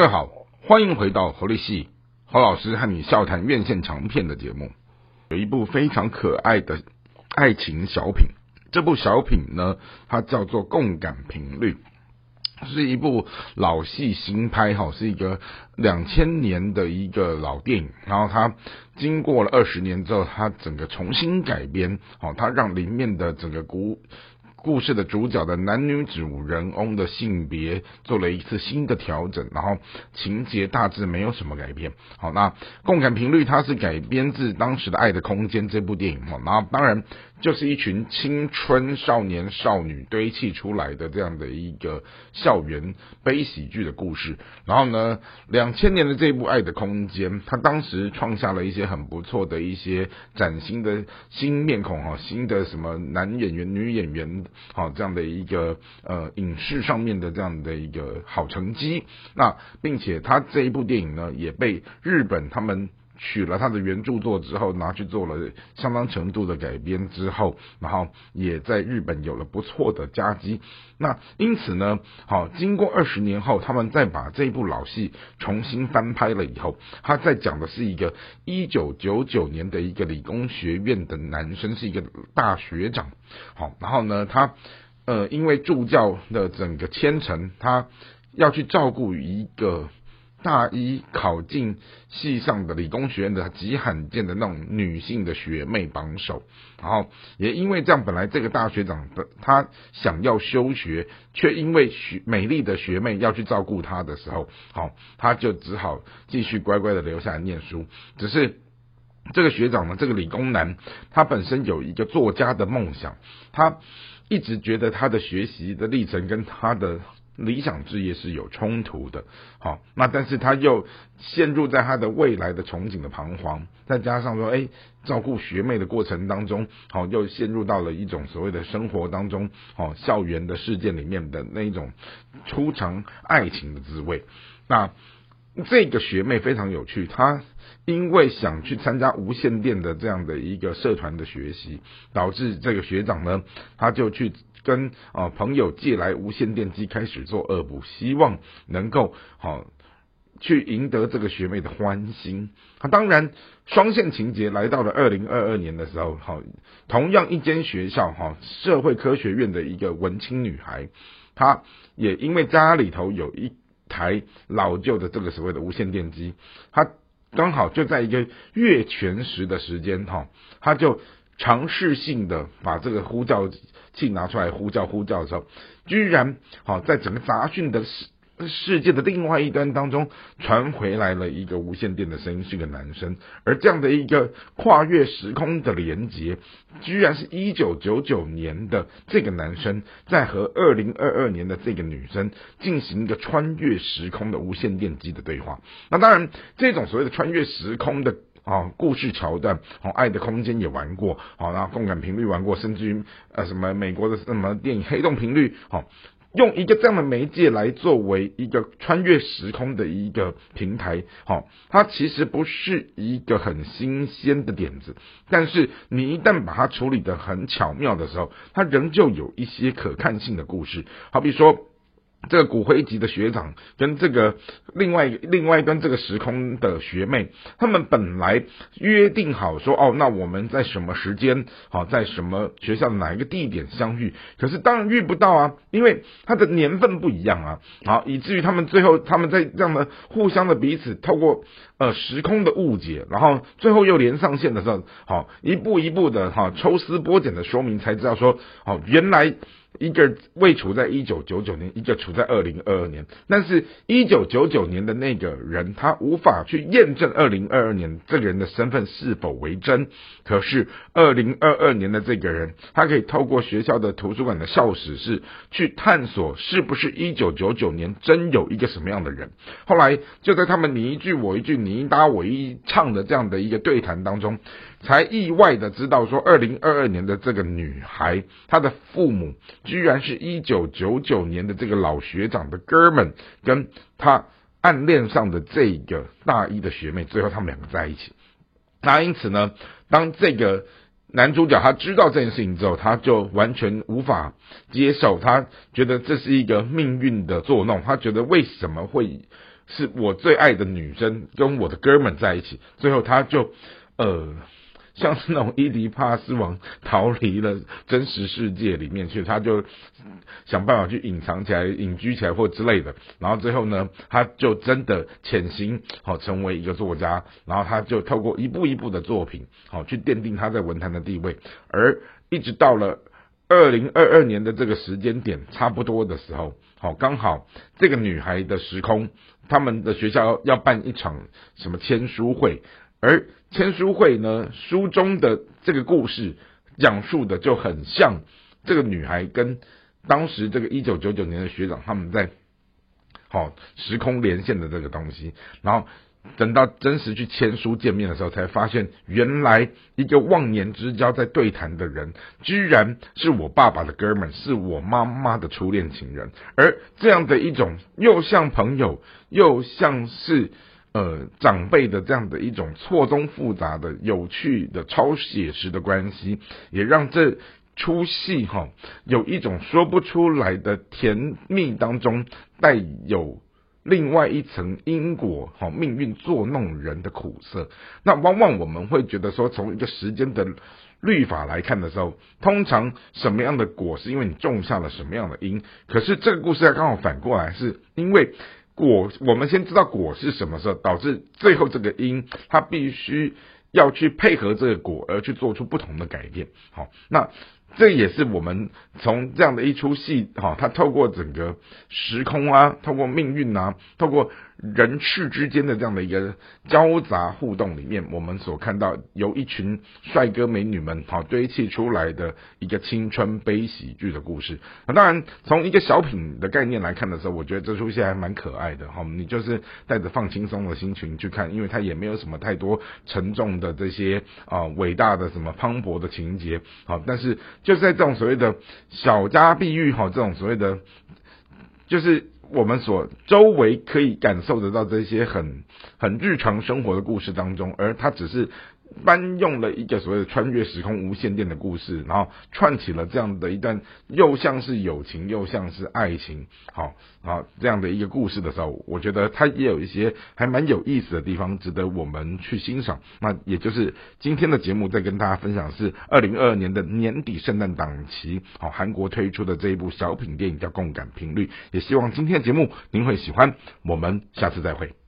各位好，欢迎回到侯立戏侯老师和你笑谈院线长片的节目。有一部非常可爱的爱情小品，这部小品呢，它叫做《共感频率》，是一部老戏新拍，哈，是一个两千年的一个老电影。然后它经过了二十年之后，它整个重新改编，好，它让里面的整个故故事的主角的男女主人翁的性别做了一次新的调整，然后情节大致没有什么改变。好，那共感频率它是改编自当时的《爱的空间》这部电影，哈，然后当然就是一群青春少年少女堆砌出来的这样的一个校园悲喜剧的故事。然后呢，两千年的这部《爱的空间》，它当时创下了一些很不错的一些崭新的新面孔，哈，新的什么男演员、女演员。好，这样的一个呃影视上面的这样的一个好成绩，那并且他这一部电影呢，也被日本他们取了他的原著作之后，拿去做了相当程度的改编之后，然后也在日本有了不错的佳绩。那因此呢，好，经过二十年后，他们再把这部老戏重新翻拍了以后，他在讲的是一个一九九九年的一个理工学院的男生，是一个大学长。好，然后呢，他呃，因为助教的整个千层，他要去照顾一个大一考进系上的理工学院的极罕见的那种女性的学妹榜首，然后也因为这样，本来这个大学长的他想要休学，却因为学美丽的学妹要去照顾他的时候，好，他就只好继续乖乖的留下来念书，只是。这个学长呢，这个理工男，他本身有一个作家的梦想，他一直觉得他的学习的历程跟他的理想事业是有冲突的。好，那但是他又陷入在他的未来的憧憬的彷徨，再加上说，哎，照顾学妹的过程当中，好，又陷入到了一种所谓的生活当中，好，校园的事件里面的那一种初尝爱情的滋味。那这个学妹非常有趣，她。因为想去参加无线电的这样的一个社团的学习，导致这个学长呢，他就去跟啊朋友借来无线电机，开始做恶补，希望能够好去赢得这个学妹的欢心。他当然双线情节来到了二零二二年的时候，好，同样一间学校哈，社会科学院的一个文青女孩，她也因为家里头有一台老旧的这个所谓的无线电机，她。刚好就在一个月全食的时间，哈，她就尝试性的把这个呼叫器拿出来呼叫呼叫的时候，居然好在整个杂讯的世世界的另外一端当中传回来了一个无线电的声音，是个男生，而这样的一个跨越时空的连接，居然是一九九九年的这个男生在和二零二二年的这个女生进行一个穿越时空的无线电机的对话。那当然，这种所谓的穿越时空的啊故事桥段，哦，爱的空间也玩过，好，然后共感频率玩过，甚至于呃什么美国的什么电影黑洞频率，好。用一个这样的媒介来作为一个穿越时空的一个平台，好，它其实不是一个很新鲜的点子，但是你一旦把它处理的很巧妙的时候，它仍旧有一些可看性的故事，好比说。这个骨灰级的学长跟这个另外另外一端这个时空的学妹，他们本来约定好说，哦，那我们在什么时间，好，在什么学校的哪一个地点相遇？可是当然遇不到啊，因为他的年份不一样啊，好，以至于他们最后他们在这样的互相的彼此透过呃时空的误解，然后最后又连上线的时候，好，一步一步的哈抽丝剥茧的说明，才知道说，哦，原来。一个未处在一九九九年，一个处在二零二二年。但是，一九九九年的那个人，他无法去验证二零二二年这个人的身份是否为真。可是，二零二二年的这个人，他可以透过学校的图书馆的校史室去探索，是不是一九九九年真有一个什么样的人。后来，就在他们你一句我一句，你一搭我一唱的这样的一个对谈当中。才意外的知道说，二零二二年的这个女孩，她的父母居然是一九九九年的这个老学长的哥们，跟他暗恋上的这个大一的学妹，最后他们两个在一起。那因此呢，当这个男主角他知道这件事情之后，他就完全无法接受，他觉得这是一个命运的作弄，他觉得为什么会？是我最爱的女生跟我的哥们在一起，最后他就呃。像是那种伊迪帕斯王逃离了真实世界里面去，他就想办法去隐藏起来、隐居起来或之类的。然后最后呢，他就真的潜行，好成为一个作家。然后他就透过一步一步的作品，好去奠定他在文坛的地位。而一直到了二零二二年的这个时间点，差不多的时候，好刚好这个女孩的时空，他们的学校要办一场什么签书会。而签书会呢，书中的这个故事讲述的就很像这个女孩跟当时这个一九九九年的学长他们在好时空连线的这个东西，然后等到真实去签书见面的时候，才发现原来一个忘年之交在对谈的人，居然是我爸爸的哥们，是我妈妈的初恋情人，而这样的一种又像朋友，又像是。呃，长辈的这样的一种错综复杂的、有趣的、超写实的关系，也让这出戏哈有一种说不出来的甜蜜当中带有另外一层因果哈命运作弄人的苦涩。那往往我们会觉得说，从一个时间的律法来看的时候，通常什么样的果是因为你种下了什么样的因？可是这个故事它刚好反过来，是因为。果，我们先知道果是什么时候导致最后这个因，它必须要去配合这个果而去做出不同的改变。好，那这也是我们从这样的一出戏，哈，它透过整个时空啊，透过命运啊，透过。人事之间的这样的一个交杂互动里面，我们所看到由一群帅哥美女们好堆砌出来的一个青春悲喜剧的故事。那当然，从一个小品的概念来看的时候，我觉得这出戏还蛮可爱的哈。你就是带着放轻松的心情去看，因为它也没有什么太多沉重的这些啊伟大的什么磅礴的情节好，但是就是在这种所谓的小家碧玉哈，这种所谓的就是。我们所周围可以感受得到这些很很日常生活的故事当中，而它只是。搬用了一个所谓的穿越时空无线电的故事，然后串起了这样的一段又像是友情又像是爱情，好啊这样的一个故事的时候，我觉得它也有一些还蛮有意思的地方，值得我们去欣赏。那也就是今天的节目在跟大家分享是二零二二年的年底圣诞档期，好韩国推出的这一部小品电影叫《共感频率》，也希望今天的节目您会喜欢。我们下次再会。